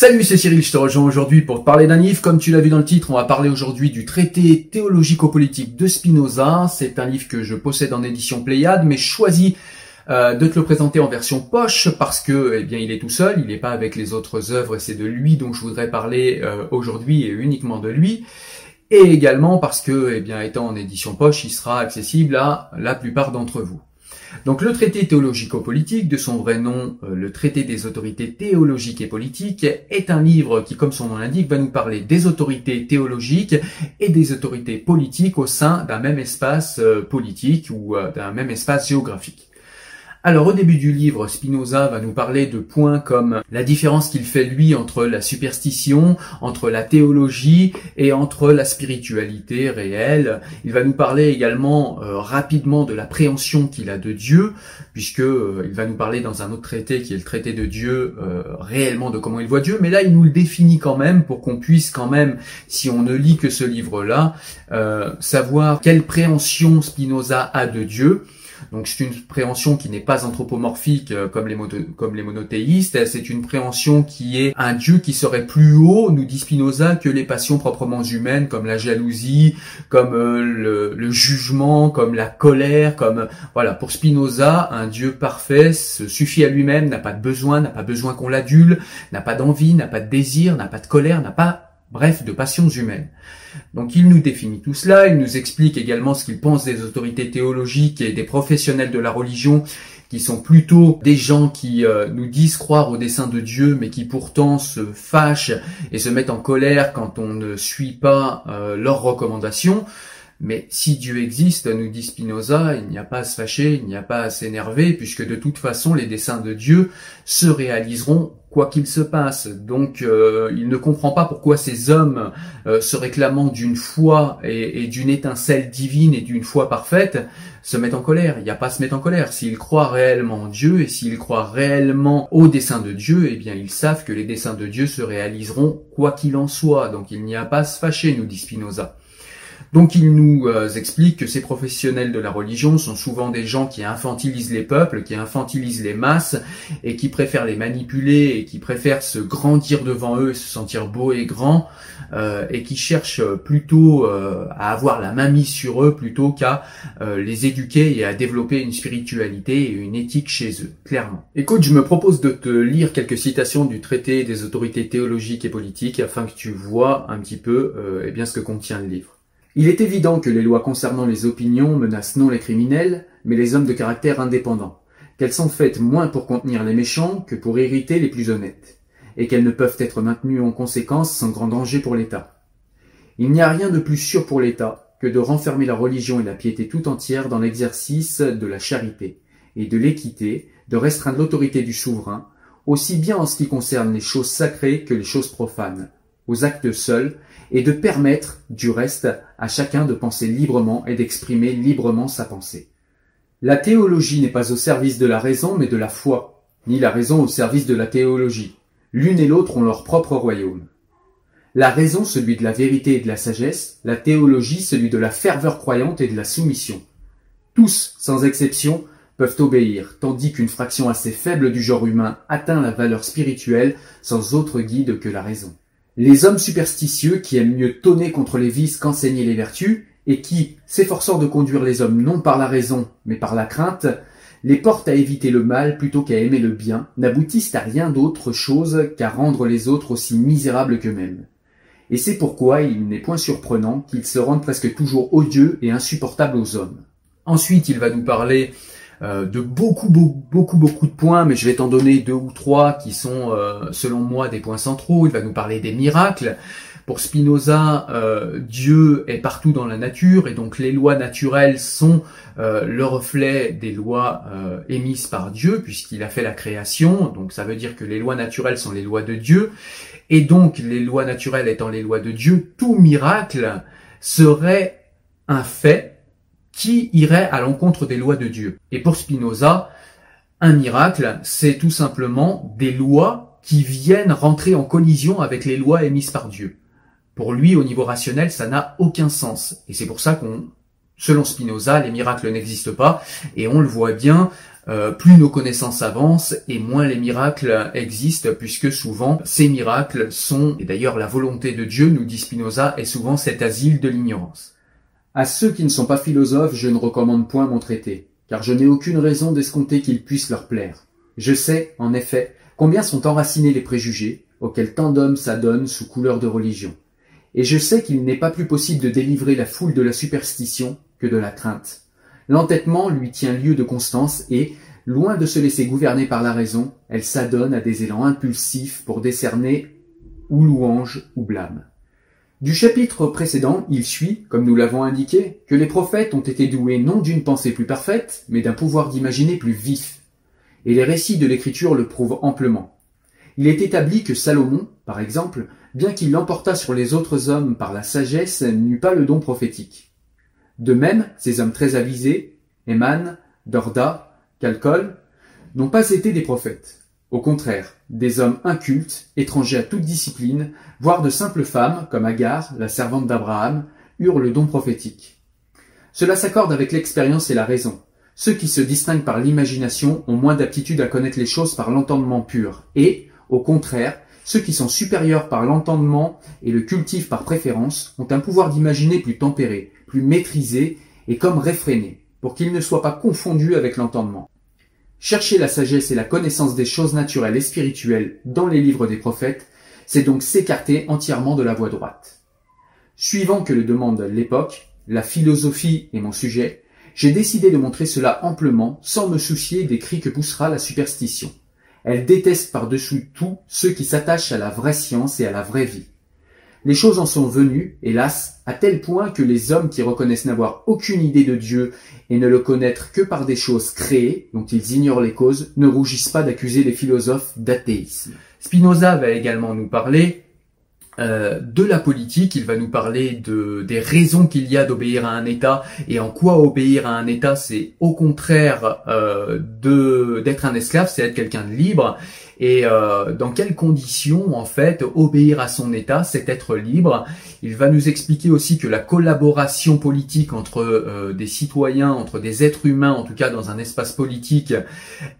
Salut, c'est Cyril, je te rejoins aujourd'hui pour te parler d'un livre. Comme tu l'as vu dans le titre, on va parler aujourd'hui du traité théologico-politique de Spinoza. C'est un livre que je possède en édition Pléiade, mais choisi euh, de te le présenter en version poche parce que, eh bien, il est tout seul, il n'est pas avec les autres œuvres, c'est de lui dont je voudrais parler euh, aujourd'hui et uniquement de lui. Et également parce que, eh bien, étant en édition poche, il sera accessible à la plupart d'entre vous. Donc le traité théologico-politique, de son vrai nom euh, le traité des autorités théologiques et politiques, est un livre qui, comme son nom l'indique, va nous parler des autorités théologiques et des autorités politiques au sein d'un même espace euh, politique ou euh, d'un même espace géographique. Alors au début du livre, Spinoza va nous parler de points comme la différence qu'il fait lui entre la superstition, entre la théologie et entre la spiritualité réelle. Il va nous parler également euh, rapidement de la préhension qu'il a de Dieu, puisque euh, il va nous parler dans un autre traité qui est le traité de Dieu euh, réellement de comment il voit Dieu, mais là il nous le définit quand même pour qu'on puisse quand même, si on ne lit que ce livre-là, savoir quelle préhension Spinoza a de Dieu. Donc c'est une préhension qui n'est pas anthropomorphique euh, comme les, monothéistes, c'est une préhension qui est un Dieu qui serait plus haut, nous dit Spinoza, que les passions proprement humaines comme la jalousie, comme euh, le, le, jugement, comme la colère, comme voilà, pour Spinoza, un Dieu parfait se suffit à lui-même, n'a pas de besoin, n'a pas besoin qu'on l'adule, n'a pas d'envie, n'a pas de désir, n'a pas de colère, n'a pas bref, de passions humaines. Donc il nous définit tout cela, il nous explique également ce qu'il pense des autorités théologiques et des professionnels de la religion, qui sont plutôt des gens qui euh, nous disent croire au dessein de Dieu, mais qui pourtant se fâchent et se mettent en colère quand on ne suit pas euh, leurs recommandations. Mais si Dieu existe, nous dit Spinoza, il n'y a pas à se fâcher, il n'y a pas à s'énerver, puisque de toute façon les desseins de Dieu se réaliseront quoi qu'il se passe. Donc euh, il ne comprend pas pourquoi ces hommes euh, se réclamant d'une foi et, d'une étincelle divine et d'une foi parfaite se mettent en colère. Il n'y a pas à se mettre en colère. S'ils croient réellement en Dieu et s'ils croient réellement au dessein de Dieu, eh bien ils savent que les desseins de Dieu se réaliseront quoi qu'il en soit. Donc il n'y a pas à se fâcher, nous dit Spinoza. Donc il nous euh, explique que ces professionnels de la religion sont souvent des gens qui infantilisent les peuples, qui infantilisent les masses et qui préfèrent les manipuler et qui préfèrent se grandir devant eux et se sentir beau et grand euh, et qui cherchent plutôt euh, à avoir la main mise sur eux plutôt qu'à les éduquer et à développer une spiritualité et une éthique chez eux, clairement. Écoute, je me propose de te lire quelques citations du traité des autorités théologiques et politiques afin que tu vois un petit peu eh bien ce que contient le livre. Il est évident que les lois concernant les opinions menacent non les criminels, mais les hommes de caractère indépendant, qu'elles sont faites moins pour contenir les méchants que pour irriter les plus honnêtes, et qu'elles ne peuvent être maintenues en conséquence sans grand danger pour l'État. Il n'y a rien de plus sûr pour l'État que de renfermer la religion et la piété tout entière dans l'exercice de la charité et de l'équité, de restreindre l'autorité du souverain, aussi bien en ce qui concerne les choses sacrées que les choses profanes, aux actes seuls, et de permettre, du reste, à chacun de penser librement et d'exprimer librement sa pensée. La théologie n'est pas au service de la raison, mais de la foi, ni la raison au service de la théologie. L'une et l'autre ont leur propre royaume. La raison celui de la vérité et de la sagesse, la théologie celui de la ferveur croyante et de la soumission. Tous, sans exception, peuvent obéir, tandis qu'une fraction assez faible du genre humain atteint la valeur spirituelle sans autre guide que la raison. Les hommes superstitieux qui aiment mieux tonner contre les vices qu'enseigner les vertus, et qui, s'efforçant de conduire les hommes non par la raison, mais par la crainte, les portent à éviter le mal plutôt qu'à aimer le bien, n'aboutissent à rien d'autre chose qu'à rendre les autres aussi misérables qu'eux-mêmes. Et c'est pourquoi il n'est point surprenant qu'ils se rendent presque toujours odieux et insupportables aux hommes. Ensuite, il va nous parler euh, de beaucoup, beaucoup, beaucoup, beaucoup de points, mais je vais t'en donner deux ou trois qui sont, euh, selon moi, des points centraux. Il va nous parler des miracles. Pour Spinoza, euh, Dieu est partout dans la nature et donc les lois naturelles sont le reflet des lois émises par Dieu puisqu'il a fait la création. Donc ça veut dire que les lois naturelles sont les lois de Dieu et donc les lois naturelles étant les lois de Dieu, tout miracle serait un fait qui irait à l'encontre des lois de Dieu. Et pour Spinoza, un miracle, c'est tout simplement des lois qui viennent rentrer en collision avec les lois émises par Dieu. Pour lui, au niveau rationnel, ça n'a aucun sens. Et c'est pour ça qu'on, selon Spinoza, les miracles n'existent pas. Et on le voit bien euh, plus nos connaissances avancent et moins les miracles existent, puisque souvent ces miracles sont, et d'ailleurs la volonté de Dieu, nous dit Spinoza, est souvent cet asile de l'ignorance. À ceux qui ne sont pas philosophes, je ne recommande point mon traité, car je n'ai aucune raison d'escompter qu'il puisse leur plaire. Je sais, en effet, combien sont enracinés les préjugés, auxquels tant d'hommes s'adonnent sous couleur de religion. Et je sais qu'il n'est pas plus possible de délivrer la foule de la superstition que de la crainte. L'entêtement lui tient lieu de constance et, loin de se laisser gouverner par la raison, elle s'adonne à des élans impulsifs pour décerner ou louange ou blâme. Du chapitre précédent, il suit, comme nous l'avons indiqué, que les prophètes ont été doués non d'une pensée plus parfaite, mais d'un pouvoir d'imaginer plus vif. Et les récits de l'écriture le prouvent amplement. Il est établi que Salomon, par exemple, bien qu'il l'emportât sur les autres hommes par la sagesse, n'eut pas le don prophétique. De même, ces hommes très avisés, Eman, Dorda, Calcol, n'ont pas été des prophètes. Au contraire, des hommes incultes, étrangers à toute discipline, voire de simples femmes, comme Agar, la servante d'Abraham, eurent le don prophétique. Cela s'accorde avec l'expérience et la raison. Ceux qui se distinguent par l'imagination ont moins d'aptitude à connaître les choses par l'entendement pur, et, au contraire, ceux qui sont supérieurs par l'entendement et le cultivent par préférence ont un pouvoir d'imaginer plus tempéré, plus maîtrisé et comme réfréné, pour qu'ils ne soient pas confondus avec l'entendement. Chercher la sagesse et la connaissance des choses naturelles et spirituelles dans les livres des prophètes, c'est donc s'écarter entièrement de la voie droite. Suivant que le demande l'époque, la philosophie est mon sujet, j'ai décidé de montrer cela amplement sans me soucier des cris que poussera la superstition. Elle déteste par-dessus tout ceux qui s'attachent à la vraie science et à la vraie vie. Les choses en sont venues, hélas, à tel point que les hommes qui reconnaissent n'avoir aucune idée de Dieu et ne le connaître que par des choses créées, dont ils ignorent les causes, ne rougissent pas d'accuser les philosophes d'athéisme. Spinoza va également nous parler euh, de la politique, il va nous parler de, des raisons qu'il y a d'obéir à un État et en quoi obéir à un État, c'est au contraire euh, d'être un esclave, c'est être quelqu'un de libre et euh, dans quelles conditions en fait obéir à son État, c'est être libre? Il va nous expliquer aussi que la collaboration politique entre euh, des citoyens, entre des êtres humains, en tout cas dans un espace politique,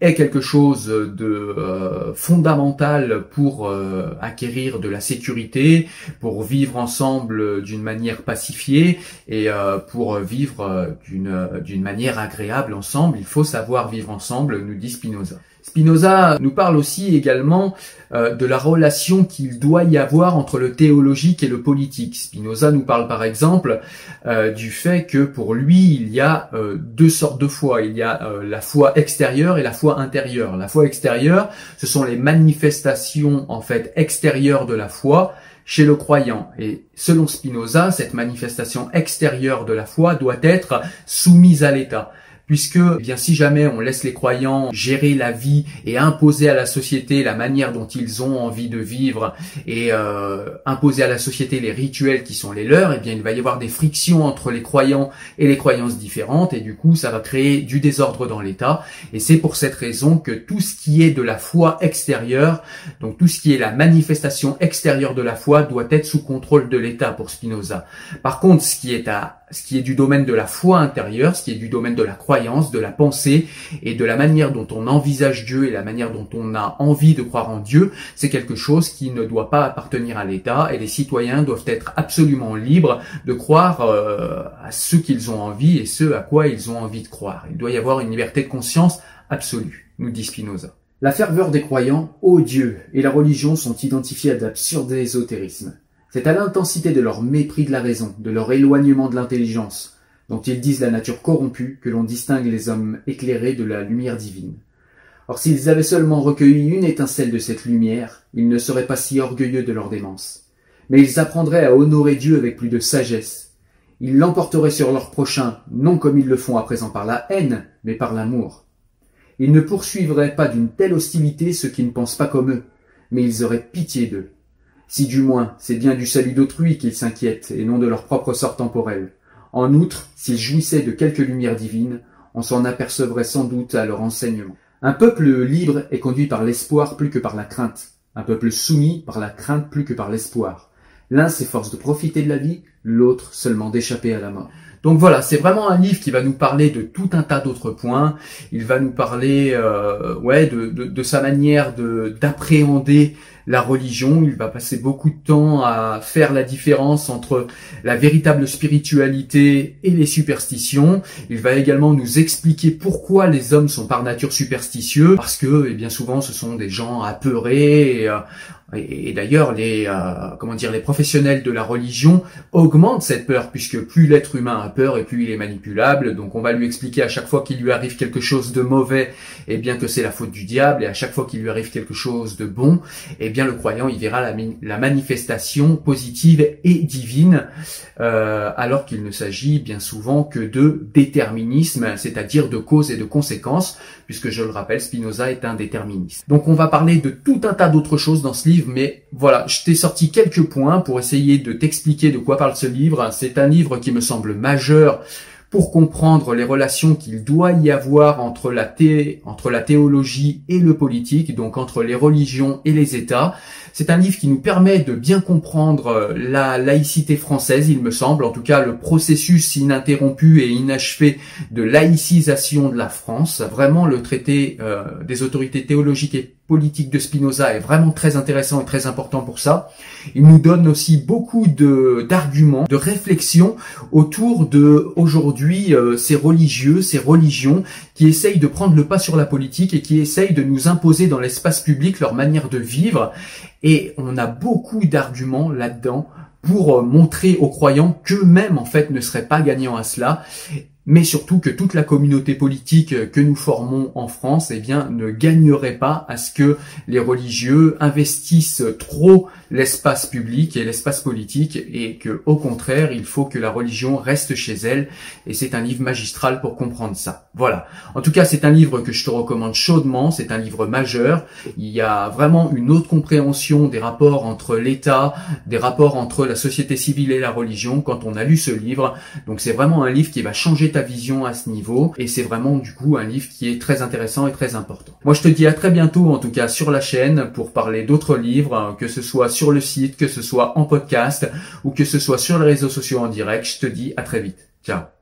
est quelque chose de euh, fondamental pour acquérir de la sécurité, pour vivre ensemble d'une manière pacifiée et pour vivre d'une d'une manière agréable ensemble. Il faut savoir vivre ensemble, nous dit Spinoza. Spinoza nous parle aussi également euh, de la relation qu'il doit y avoir entre le théologique et le politique. Spinoza nous parle par exemple euh, du fait que pour lui il y a euh, deux sortes de foi. Il y a la foi extérieure et la foi intérieure. La foi extérieure, ce sont les manifestations en fait extérieures de la foi chez le croyant. Et selon Spinoza, cette manifestation extérieure de la foi doit être soumise à l'État puisque eh bien si jamais on laisse les croyants gérer la vie et imposer à la société la manière dont ils ont envie de vivre et euh, imposer à la société les rituels qui sont les leurs, eh bien il va y avoir des frictions entre les croyants et les croyances différentes et du coup ça va créer du désordre dans l'État et c'est pour cette raison que tout ce qui est de la foi extérieure, donc tout ce qui est la manifestation extérieure de la foi doit être sous contrôle de l'État pour Spinoza. Par contre, ce qui est à ce qui est du domaine de la foi intérieure, ce qui est du domaine de la croyance, de la pensée et de la manière dont on envisage Dieu et la manière dont on a envie de croire en Dieu, c'est quelque chose qui ne doit pas appartenir à l'État et les citoyens doivent être absolument libres de croire euh, à ce qu'ils ont envie et ce à quoi ils ont envie de croire. Il doit y avoir une liberté de conscience absolue, nous dit Spinoza. La ferveur des croyants, ô Dieu, et la religion sont identifiés à d'absurdes ésotérismes. C'est à l'intensité de leur mépris de la raison, de leur éloignement de l'intelligence, dont ils disent la nature corrompue, que l'on distingue les hommes éclairés de la lumière divine. Or s'ils avaient seulement recueilli une étincelle de cette lumière, ils ne seraient pas si orgueilleux de leur démence. Mais ils apprendraient à honorer Dieu avec plus de sagesse. Ils l'emporteraient sur leur prochain, non comme ils le font à présent par la haine, mais par l'amour. Ils ne poursuivraient pas d'une telle hostilité ceux qui ne pensent pas comme eux, mais ils auraient pitié d'eux si du moins c'est bien du salut d'autrui qu'ils s'inquiètent et non de leur propre sort temporel. En outre, s'ils jouissaient de quelque lumière divine, on s'en apercevrait sans doute à leur enseignement. Un peuple libre est conduit par l'espoir plus que par la crainte, un peuple soumis par la crainte plus que par l'espoir. L'un s'efforce de profiter de la vie, l'autre seulement d'échapper à la mort. Donc voilà, c'est vraiment un livre qui va nous parler de tout un tas d'autres points. Il va nous parler, euh, ouais, de, de, de, sa manière de d'appréhender la religion. Il va passer beaucoup de temps à faire la différence entre la véritable spiritualité et les superstitions. Il va également nous expliquer pourquoi les hommes sont par nature superstitieux, parce que, et eh bien souvent, ce sont des gens apeurés. Et, euh, et, d'ailleurs, les euh, comment dire, les professionnels de la religion augmentent cette peur, puisque plus l'être humain a peur et plus il est manipulable. Donc, on va lui expliquer à chaque fois qu'il lui arrive quelque chose de mauvais, et eh bien que c'est la faute du diable, et à chaque fois qu'il lui arrive quelque chose de bon, et eh bien le croyant il verra la, la manifestation positive et divine, euh, alors qu'il ne s'agit bien souvent que de déterminisme, c'est-à-dire de cause et de conséquences, puisque je le rappelle, Spinoza est un déterministe. Donc, on va parler de tout un tas d'autres choses dans ce livre mais voilà, je t'ai sorti quelques points pour essayer de t'expliquer de quoi parle ce livre. C'est un livre qui me semble majeur pour comprendre les relations qu'il doit y avoir entre la, théologie et le politique, donc entre les religions et les États. C'est un livre qui nous permet de bien comprendre euh, la laïcité française, il me semble, en tout cas le processus ininterrompu et inachevé de laïcisation de la France. Vraiment, le traité euh, des autorités théologiques politique de Spinoza est vraiment très intéressant et très important pour ça. Il nous donne aussi beaucoup de d'arguments, de réflexions autour de aujourd'hui euh, ces religieux, ces religions qui essayent de prendre le pas sur la politique et qui essayent de nous imposer dans l'espace public leur manière de vivre. Et on a beaucoup d'arguments là-dedans pour euh, montrer aux croyants qu'eux-mêmes en fait ne seraient pas gagnants à cela mais surtout que toute la communauté politique que nous formons en France, eh bien, ne gagnerait pas à ce que les religieux investissent trop l'espace public et l'espace politique, et que, au contraire, il faut que la religion reste chez elle. Et c'est un livre magistral pour comprendre ça. Voilà. En tout cas, c'est un livre que je te recommande chaudement. C'est un livre majeur. Il y a vraiment une autre compréhension des rapports entre l'État, des rapports entre la société civile et la religion quand on a lu ce livre. Donc, c'est vraiment un livre qui va changer ta vision à ce niveau et c'est vraiment du coup un livre qui est très intéressant et très important. Moi je te dis à très bientôt en tout cas sur la chaîne pour parler d'autres livres, que ce soit sur le site, que ce soit en podcast ou que ce soit sur les réseaux sociaux en direct. Je te dis à très vite. Ciao